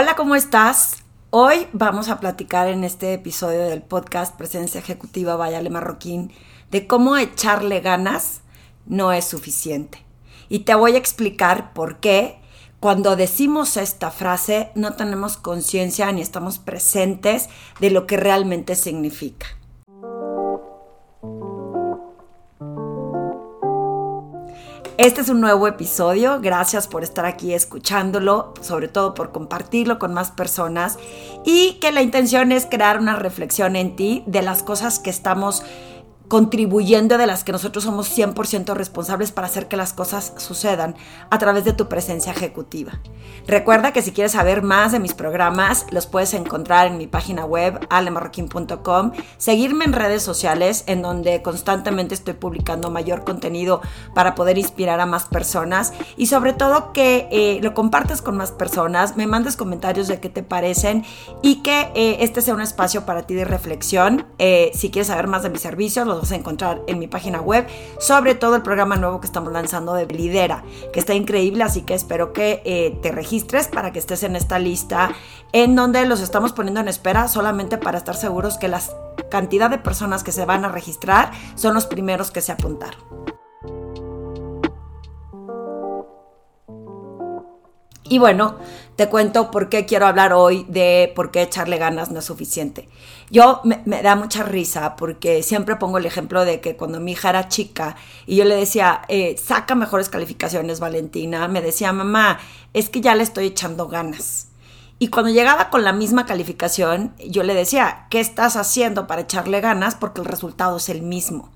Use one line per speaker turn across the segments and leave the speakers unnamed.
Hola, ¿cómo estás? Hoy vamos a platicar en este episodio del podcast Presencia Ejecutiva Vayale Marroquín de cómo echarle ganas no es suficiente. Y te voy a explicar por qué cuando decimos esta frase no tenemos conciencia ni estamos presentes de lo que realmente significa. Este es un nuevo episodio. Gracias por estar aquí escuchándolo, sobre todo por compartirlo con más personas y que la intención es crear una reflexión en ti de las cosas que estamos contribuyendo de las que nosotros somos 100% responsables para hacer que las cosas sucedan a través de tu presencia ejecutiva. Recuerda que si quieres saber más de mis programas, los puedes encontrar en mi página web alemarroquín.com, seguirme en redes sociales en donde constantemente estoy publicando mayor contenido para poder inspirar a más personas y sobre todo que eh, lo compartas con más personas, me mandes comentarios de qué te parecen y que eh, este sea un espacio para ti de reflexión. Eh, si quieres saber más de mis servicios, los vas a encontrar en mi página web, sobre todo el programa nuevo que estamos lanzando de Lidera, que está increíble, así que espero que eh, te registres para que estés en esta lista en donde los estamos poniendo en espera solamente para estar seguros que la cantidad de personas que se van a registrar son los primeros que se apuntaron. Y bueno, te cuento por qué quiero hablar hoy de por qué echarle ganas no es suficiente. Yo me, da mucha risa porque siempre pongo el ejemplo de que cuando mi hija era chica y yo le decía, eh, saca mejores calificaciones, Valentina, me decía, mamá, es que ya le estoy echando ganas. Y cuando llegaba con la misma calificación, yo le decía, ¿qué estás haciendo para echarle ganas? Porque el resultado es el mismo.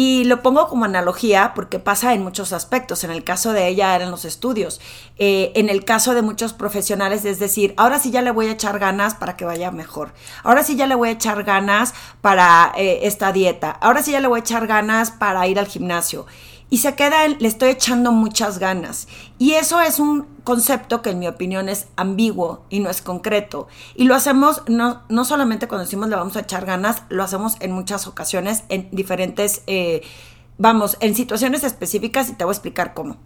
Y lo pongo como analogía porque pasa en muchos aspectos. En el caso de ella eran los estudios. Eh, en el caso de muchos profesionales, es decir, ahora sí ya le voy a echar ganas para que vaya mejor. Ahora sí ya le voy a echar ganas para eh, esta dieta. Ahora sí ya le voy a echar ganas para ir al gimnasio y se queda en, le estoy echando muchas ganas. Y eso es un concepto que en mi opinión es ambiguo y no es concreto. Y lo hacemos no, no solamente cuando decimos le vamos a echar ganas, lo hacemos en muchas ocasiones, en diferentes, eh, vamos, en situaciones específicas y te voy a explicar cómo.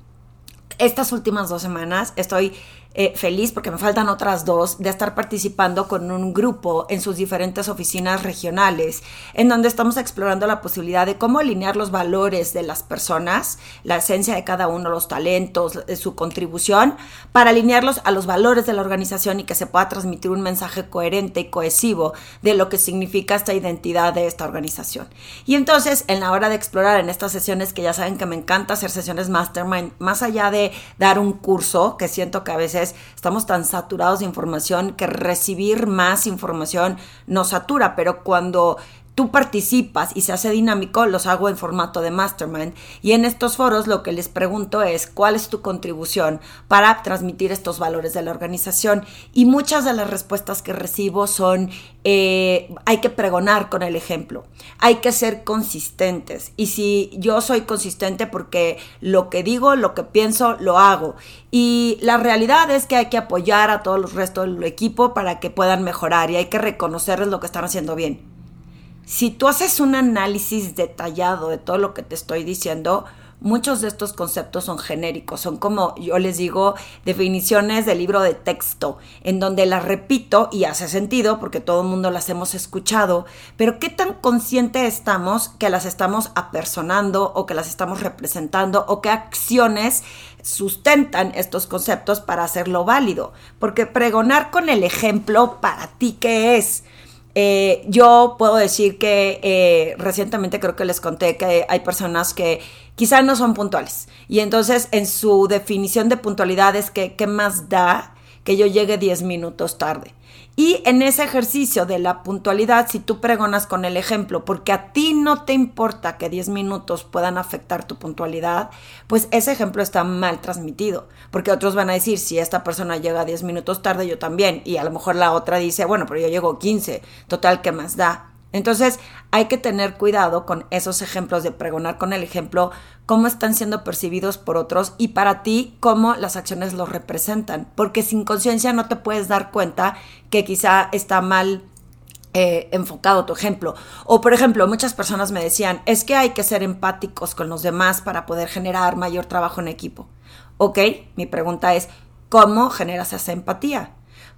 Estas últimas dos semanas estoy eh, feliz porque me faltan otras dos de estar participando con un grupo en sus diferentes oficinas regionales, en donde estamos explorando la posibilidad de cómo alinear los valores de las personas, la esencia de cada uno, los talentos, su contribución, para alinearlos a los valores de la organización y que se pueda transmitir un mensaje coherente y cohesivo de lo que significa esta identidad de esta organización. Y entonces, en la hora de explorar en estas sesiones, que ya saben que me encanta hacer sesiones mastermind, más allá de dar un curso, que siento que a veces estamos tan saturados de información que recibir más información nos satura, pero cuando tú participas y se hace dinámico, los hago en formato de mastermind. Y en estos foros lo que les pregunto es cuál es tu contribución para transmitir estos valores de la organización. Y muchas de las respuestas que recibo son eh, hay que pregonar con el ejemplo, hay que ser consistentes. Y si yo soy consistente porque lo que digo, lo que pienso, lo hago. Y la realidad es que hay que apoyar a todos los restos del equipo para que puedan mejorar y hay que reconocerles lo que están haciendo bien si tú haces un análisis detallado de todo lo que te estoy diciendo, muchos de estos conceptos son genéricos, son como yo les digo, definiciones del libro de texto, en donde las repito y hace sentido porque todo el mundo las hemos escuchado, pero qué tan consciente estamos que las estamos apersonando o que las estamos representando o qué acciones sustentan estos conceptos para hacerlo válido, porque pregonar con el ejemplo para ti qué es eh, yo puedo decir que eh, recientemente creo que les conté que hay personas que quizás no son puntuales. Y entonces en su definición de puntualidad es que qué más da que yo llegue 10 minutos tarde. Y en ese ejercicio de la puntualidad, si tú pregonas con el ejemplo, porque a ti no te importa que 10 minutos puedan afectar tu puntualidad, pues ese ejemplo está mal transmitido, porque otros van a decir, si esta persona llega 10 minutos tarde, yo también, y a lo mejor la otra dice, bueno, pero yo llego 15, total, ¿qué más da? Entonces hay que tener cuidado con esos ejemplos de pregonar con el ejemplo, cómo están siendo percibidos por otros y para ti cómo las acciones los representan, porque sin conciencia no te puedes dar cuenta que quizá está mal eh, enfocado tu ejemplo. O por ejemplo, muchas personas me decían, es que hay que ser empáticos con los demás para poder generar mayor trabajo en equipo. Ok, mi pregunta es, ¿cómo generas esa empatía?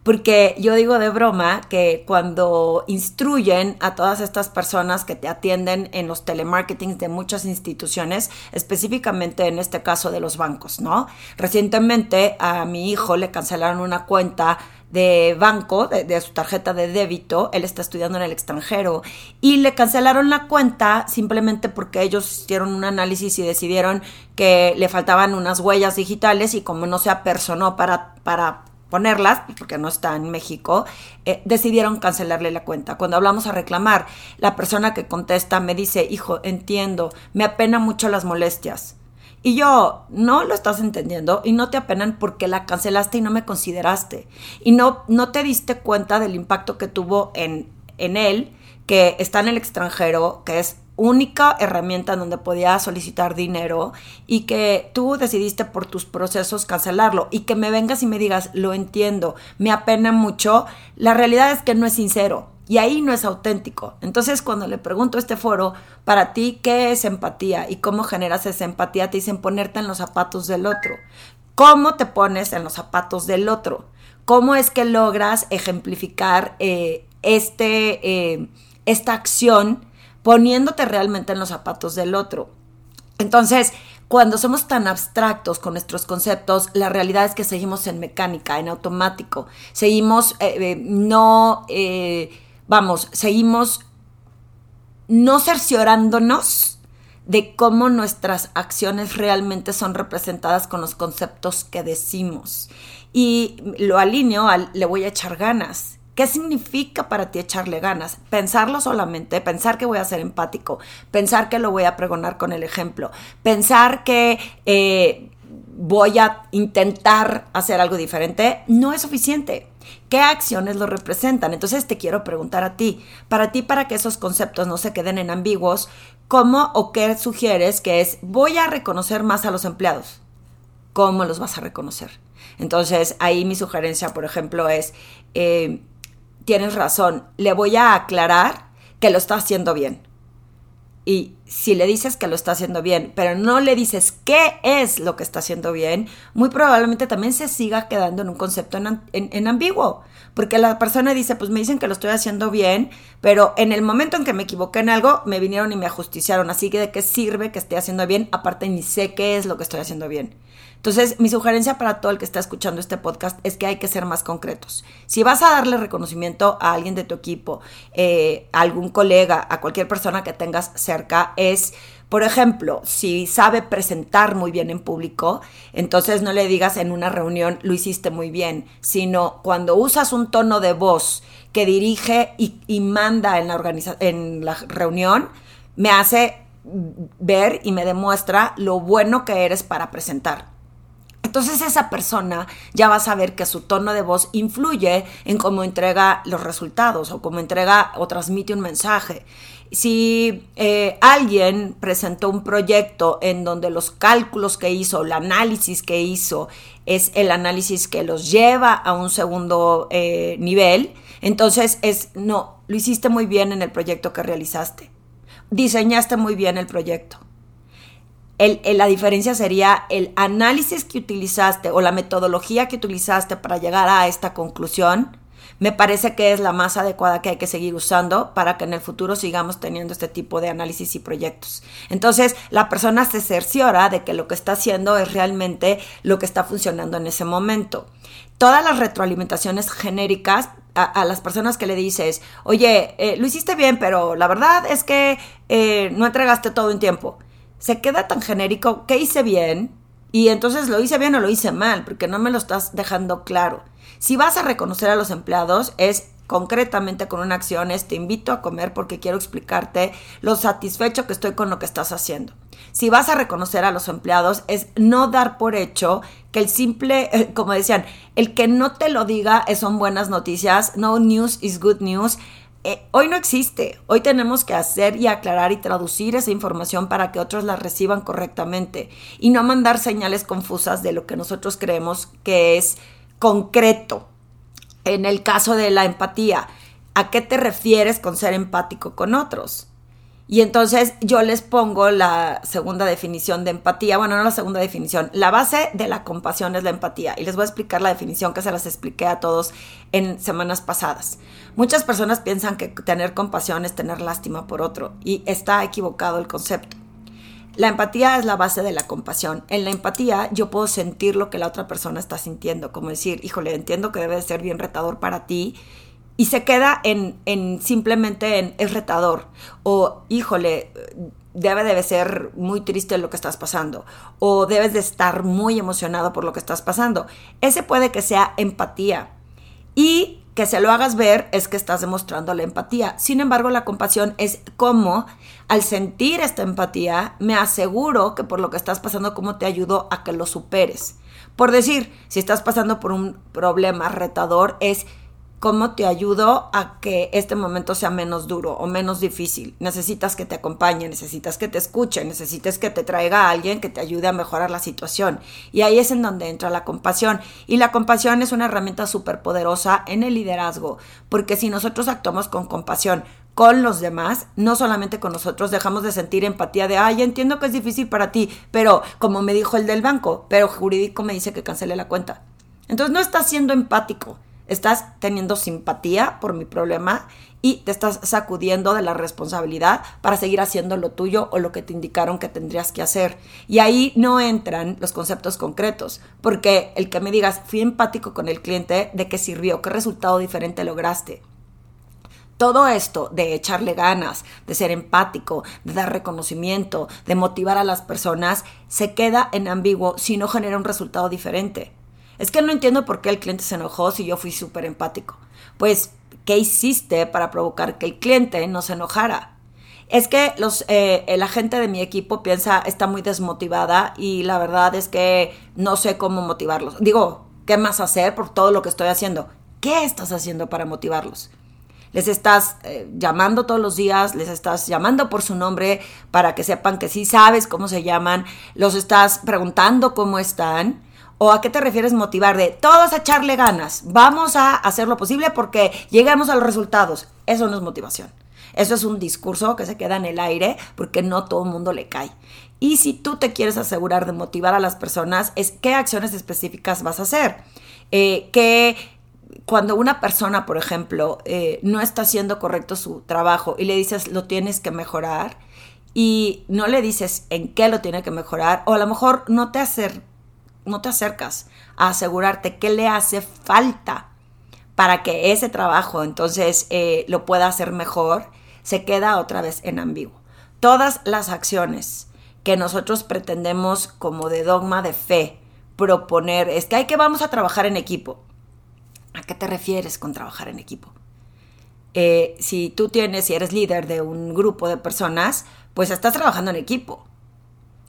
Porque yo digo de broma que cuando instruyen a todas estas personas que te atienden en los telemarketings de muchas instituciones, específicamente en este caso de los bancos, ¿no? Recientemente a mi hijo le cancelaron una cuenta de banco, de, su tarjeta de débito, él está estudiando en el extranjero, y le cancelaron la cuenta simplemente porque ellos hicieron un análisis y decidieron que le faltaban unas huellas digitales y como no se apersonó para, para ponerlas, porque no está en México, eh, decidieron cancelarle la cuenta. Cuando hablamos a reclamar, la persona que contesta me dice, hijo, entiendo, me apena mucho las molestias y yo, no lo estás entendiendo y no te apenan porque la cancelaste y no me consideraste. Y no, no te diste cuenta del impacto que tuvo en, en él, que está en el extranjero, que es única herramienta en donde podía solicitar dinero y que tú decidiste por tus procesos cancelarlo y que me vengas y me digas, lo entiendo, me apena mucho, la realidad es que no es sincero. Y ahí no es auténtico. Entonces, cuando le pregunto a este foro, para ti, ¿qué es empatía? ¿Y cómo generas esa empatía? Te dicen ponerte en los zapatos del otro. ¿Cómo te pones en los zapatos del otro? ¿Cómo es que logras ejemplificar eh, este, eh, esta acción poniéndote realmente en los zapatos del otro? Entonces, cuando somos tan abstractos con nuestros conceptos, la realidad es que seguimos en mecánica, en automático. Seguimos eh, no vamos, seguimos no cerciorándonos de cómo nuestras acciones realmente son representadas con los conceptos que decimos. Y lo alineo al le voy a echar ganas. ¿Qué significa para ti echarle ganas? Pensarlo solamente, pensar que voy a ser empático, pensar que lo voy a pregonar con el ejemplo, pensar que eh, voy a intentar hacer algo diferente, no es suficiente. ¿Qué acciones lo representan? Entonces te quiero preguntar a ti, para ti, para que esos conceptos no se queden en ambiguos, ¿cómo o qué sugieres que es voy a reconocer más a los empleados? ¿Cómo los vas a reconocer? Entonces ahí mi sugerencia, por ejemplo, es, eh, tienes razón, le voy a aclarar que lo está haciendo bien y si le dices que lo está haciendo bien, pero no le dices qué es lo que está haciendo bien, muy probablemente también se siga quedando en un concepto en, ambiguo. Porque la persona dice, pues me dicen que lo estoy haciendo bien, pero en el momento en que me equivoqué en algo, me vinieron y me ajusticiaron. Así que de qué sirve que esté haciendo bien, aparte ni sé qué es lo que estoy haciendo bien. Entonces, mi sugerencia para todo el que está escuchando este podcast es que hay que ser más concretos. Si vas a darle reconocimiento a alguien de tu equipo, eh, a algún colega, a cualquier persona que tengas cerca, es, por ejemplo, si sabe presentar muy bien en público, entonces no le digas en una reunión lo hiciste muy bien, sino cuando usas un tono de voz que dirige y, manda en la, en la reunión, me hace ver y me demuestra lo bueno que eres para presentar. Entonces esa persona ya va a saber que su tono de voz influye en cómo entrega los resultados o cómo entrega o transmite un mensaje. Si eh, alguien presentó un proyecto en donde los cálculos que hizo, el análisis que hizo, es el análisis que los lleva a un segundo eh, nivel, entonces es, no, lo hiciste muy bien en el proyecto que realizaste. Diseñaste muy bien el proyecto la diferencia sería el análisis que utilizaste o la metodología que utilizaste para llegar a esta conclusión. Me parece que es la más adecuada que hay que seguir usando para que en el futuro sigamos teniendo este tipo de análisis y proyectos. Entonces, la persona se cerciora de que lo que está haciendo es realmente lo que está funcionando en ese momento. Todas las retroalimentaciones genéricas a, las personas que le dices, oye, eh, lo hiciste bien, pero la verdad es que eh, no entregaste todo en tiempo se queda tan genérico que hice bien y entonces lo hice bien o lo hice mal, porque no me lo estás dejando claro. Si vas a reconocer a los empleados es concretamente con una acción, es te invito a comer porque quiero explicarte lo satisfecho que estoy con lo que estás haciendo. Si vas a reconocer a los empleados es no dar por hecho que el simple, eh, como decían, el que no te lo diga son buenas noticias, no news is good news eh, hoy no existe. Hoy tenemos que hacer y aclarar y traducir esa información para que otros la reciban correctamente y no mandar señales confusas de lo que nosotros creemos que es concreto. En el caso de la empatía, ¿a qué te refieres con ser empático con otros? Y entonces yo les pongo la segunda definición de empatía, bueno, no la segunda definición, la base de la compasión es la empatía. Y les voy a explicar la definición que se las expliqué a todos en semanas pasadas. Muchas personas piensan que tener compasión es tener lástima por otro y está equivocado el concepto. La empatía es la base de la compasión. En la empatía yo puedo sentir lo que la otra persona está sintiendo, como decir, híjole, entiendo que debe de ser bien retador para ti y se queda en, en simplemente en es retador o híjole, debe de ser muy triste lo que estás pasando o debes de estar muy emocionado por lo que estás pasando. Ese puede que sea empatía y que se lo hagas ver es que estás demostrando la empatía. Sin embargo, la compasión es como al sentir esta empatía me aseguro que por lo que estás pasando, cómo te ayudo a que lo superes. Por decir, si estás pasando por un problema retador, es cómo te ayudo a que este momento sea menos duro o menos difícil. Necesitas que te acompañe, necesitas que te escuche, necesitas que te traiga a alguien que te ayude a mejorar la situación. Y ahí es en donde entra la compasión. Y la compasión es una herramienta súper poderosa en el liderazgo, porque si nosotros actuamos con compasión con los demás, no solamente con nosotros, dejamos de sentir empatía de, ay, entiendo que es difícil para ti, pero como me dijo el del banco, pero jurídico me dice que cancele la cuenta. Entonces no estás siendo empático Estás teniendo simpatía por mi problema y te estás sacudiendo de la responsabilidad para seguir haciendo lo tuyo o lo que te indicaron que tendrías que hacer. Y ahí no entran los conceptos concretos, porque el que me digas, fui empático con el cliente, ¿de qué sirvió? ¿Qué resultado diferente lograste? Todo esto de echarle ganas, de ser empático, de dar reconocimiento, de motivar a las personas, se queda en ambiguo si no genera un resultado diferente. Es que no entiendo por qué el cliente se enojó si yo fui súper empático. Pues, ¿qué hiciste para provocar que el cliente no se enojara? Es que los, eh, la gente de mi equipo piensa, está muy desmotivada y la verdad es que no sé cómo motivarlos. Digo, ¿qué más hacer por todo lo que estoy haciendo? ¿Qué estás haciendo para motivarlos? Les estás eh, llamando todos los días, les estás llamando por su nombre para que sepan que sí sabes cómo se llaman, los estás preguntando cómo están ¿O a qué te refieres motivar? De todos a echarle ganas, vamos a hacer lo posible porque lleguemos a los resultados. Eso no es motivación. Eso es un discurso que se queda en el aire porque no todo el mundo le cae. Y si tú te quieres asegurar de motivar a las personas, es qué acciones específicas vas a hacer. Eh, que cuando una persona, por ejemplo, eh, no está haciendo correcto su trabajo y le dices lo tienes que mejorar y no le dices en qué lo tiene que mejorar, o a lo mejor no te hace no te acercas a asegurarte qué le hace falta para que ese trabajo entonces eh, lo pueda hacer mejor, se queda otra vez en ambiguo. Todas las acciones que nosotros pretendemos como de dogma de fe proponer es que hay que vamos a trabajar en equipo. ¿A qué te refieres con trabajar en equipo? Eh, si tú tienes, si eres líder de un grupo de personas, pues estás trabajando en equipo.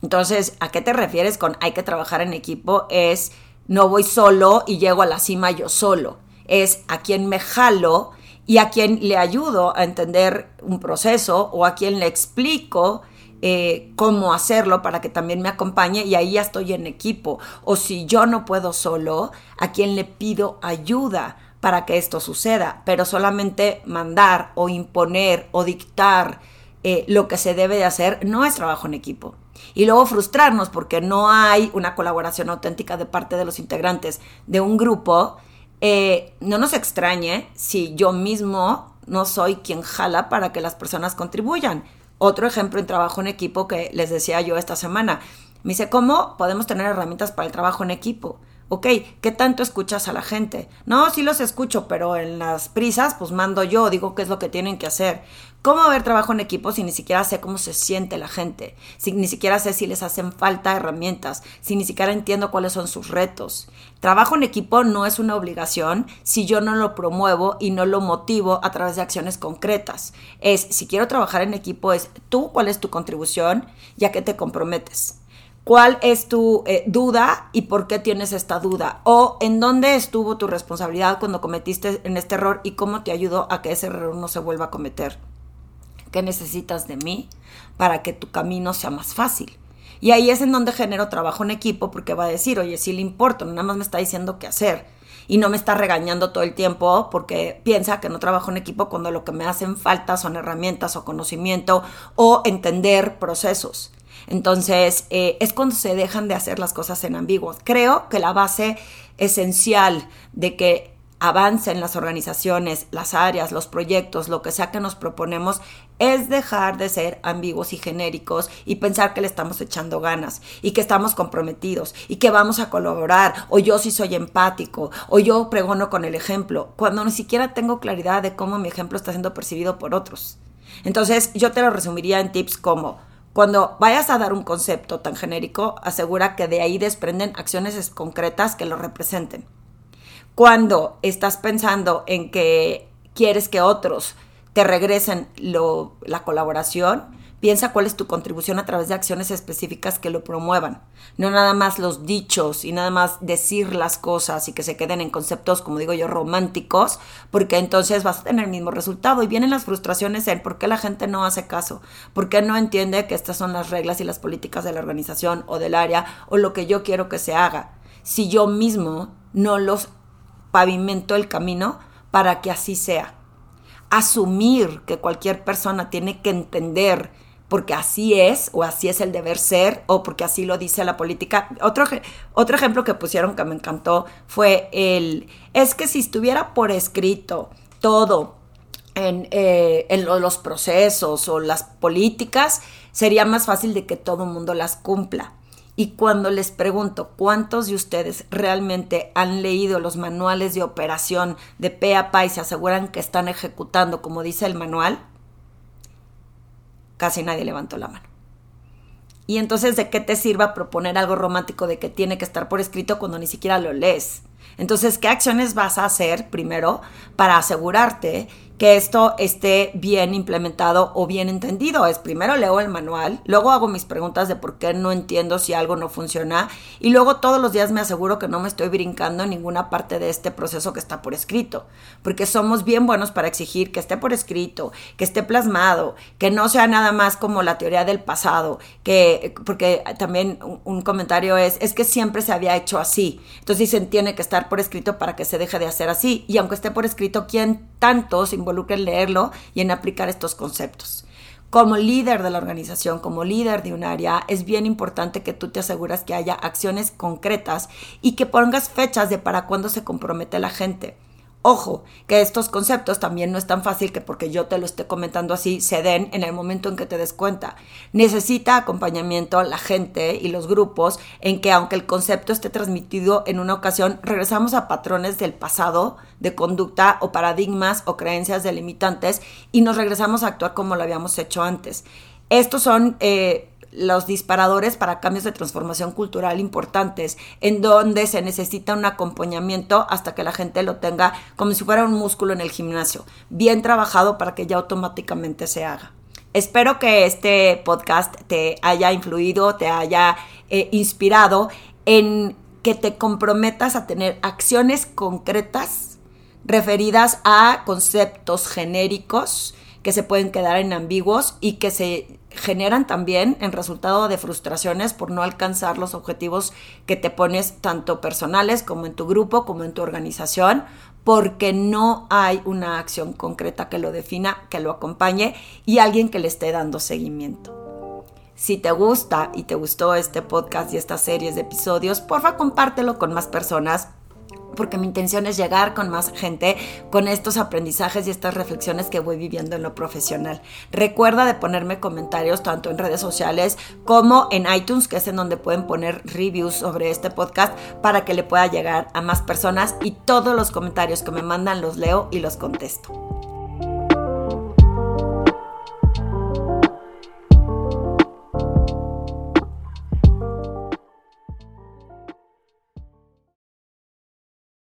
Entonces, ¿a qué te refieres con hay que trabajar en equipo? Es no voy solo y llego a la cima yo solo. Es a quien me jalo y a quien le ayudo a entender un proceso o a quien le explico eh, cómo hacerlo para que también me acompañe y ahí ya estoy en equipo. O si yo no puedo solo, a quien le pido ayuda para que esto suceda, pero solamente mandar o imponer o dictar eh, lo que se debe de hacer no es trabajo en equipo y luego frustrarnos porque no hay una colaboración auténtica de parte de los integrantes de un grupo, eh, no nos extrañe si yo mismo no soy quien jala para que las personas contribuyan. Otro ejemplo en trabajo en equipo que les decía yo esta semana. Me dice, ¿cómo podemos tener herramientas para el trabajo en equipo? Ok, ¿qué tanto escuchas a la gente? No, sí los escucho, pero en las prisas, pues mando yo, digo qué es lo que tienen que hacer. ¿Cómo haber trabajo en equipo si ni siquiera sé cómo se siente la gente? Si ni siquiera sé si les hacen falta herramientas, si ni siquiera entiendo cuáles son sus retos. Trabajo en equipo no es una obligación si yo no lo promuevo y no lo motivo a través de acciones concretas. Es, si quiero trabajar en equipo, es tú, cuál es tu contribución, ya que te comprometes. ¿Cuál es tu eh, duda y por qué tienes esta duda? O en dónde estuvo tu responsabilidad cuando cometiste en este error y cómo te ayudó a que ese error no se vuelva a cometer. ¿Qué necesitas de mí para que tu camino sea más fácil? Y ahí es en donde genero trabajo en equipo porque va a decir, oye, sí le importo, nada más me está diciendo qué hacer. y no me está regañando todo el tiempo porque piensa que no trabajo en equipo cuando lo que me hacen falta son herramientas o conocimiento o entender procesos. Entonces, eh, es cuando se dejan de hacer las cosas en ambiguos. Creo que la base esencial de que avancen las organizaciones, las áreas, los proyectos, lo que sea que nos proponemos, es dejar de ser ambiguos y genéricos y pensar que le estamos echando ganas y que estamos comprometidos y que vamos a colaborar o yo sí soy empático o yo pregono con el ejemplo, cuando ni siquiera tengo claridad de cómo mi ejemplo está siendo percibido por otros. Entonces yo te lo resumiría en tips como cuando vayas a dar un concepto tan genérico, asegura que de ahí desprenden acciones concretas que lo representen. Cuando estás pensando en que quieres que otros te regresen la colaboración, piensa cuál es tu contribución a través de acciones específicas que lo promuevan. No nada más los dichos y nada más decir las cosas y que se queden en conceptos, como digo yo, románticos, porque entonces vas a tener el mismo resultado. Y vienen las frustraciones en por qué la gente no hace caso, por qué no entiende que estas son las reglas y las políticas de la organización o del área o lo que yo quiero que se haga. Si yo mismo no los pavimento el camino para que así sea. Asumir que cualquier persona tiene que entender porque así es, o así es el deber ser, o porque así lo dice la política. Otro, otro ejemplo que pusieron que me encantó fue el, es que si estuviera por escrito todo en, eh, en los procesos o las políticas, sería más fácil de que todo el mundo las cumpla. Y cuando les pregunto cuántos de ustedes realmente han leído los manuales de operación de pe a pa y se aseguran que están ejecutando como dice el manual, casi nadie levantó la mano. Y entonces, ¿de qué te sirva proponer algo romántico de que tiene que estar por escrito cuando ni siquiera lo lees? Entonces, ¿qué acciones vas a hacer primero para asegurarte que esto esté bien implementado o bien entendido. Es primero leo el manual, luego hago mis preguntas de por qué no entiendo si algo no funciona y luego todos los días me aseguro que no me estoy brincando en ninguna parte de este proceso que está por escrito, porque somos bien buenos para exigir que esté por escrito, que esté plasmado, que no sea nada más como la teoría del pasado, que porque también un comentario es es que siempre se había hecho así. Entonces dicen tiene que estar por escrito para que se deje de hacer así y aunque esté por escrito, ¿quién tanto involucra en leerlo y en aplicar estos conceptos. Como líder de la organización, como líder de un área, es bien importante que tú te aseguras que haya acciones concretas y que pongas fechas de para cuándo se compromete la gente. Ojo, que estos conceptos también no es tan fácil que porque yo te lo esté comentando así se den en el momento en que te des cuenta. Necesita acompañamiento la gente y los grupos en que aunque el concepto esté transmitido en una ocasión, regresamos a patrones del pasado de conducta o paradigmas o creencias delimitantes y nos regresamos a actuar como lo habíamos hecho antes. Estos son... Eh, los disparadores para cambios de transformación cultural importantes, en donde se necesita un acompañamiento hasta que la gente lo tenga como si fuera un músculo en el gimnasio, bien trabajado para que ya automáticamente se haga. Espero que este podcast te haya influido, te haya eh, inspirado en que te comprometas a tener acciones concretas referidas a conceptos genéricos que se pueden quedar en ambiguos y que se generan también en resultado de frustraciones por no alcanzar los objetivos que te pones tanto personales como en tu grupo, como en tu organización, porque no hay una acción concreta que lo defina, que lo acompañe y alguien que le esté dando seguimiento. Si te gusta y te gustó este podcast y estas series de episodios, porfa compártelo con más personas porque mi intención es llegar con más gente con estos aprendizajes y estas reflexiones que voy viviendo en lo profesional. Recuerda de ponerme comentarios tanto en redes sociales como en iTunes, que es en donde pueden poner reviews sobre este podcast para que le pueda llegar a más personas y todos los comentarios que me mandan los leo y los contesto.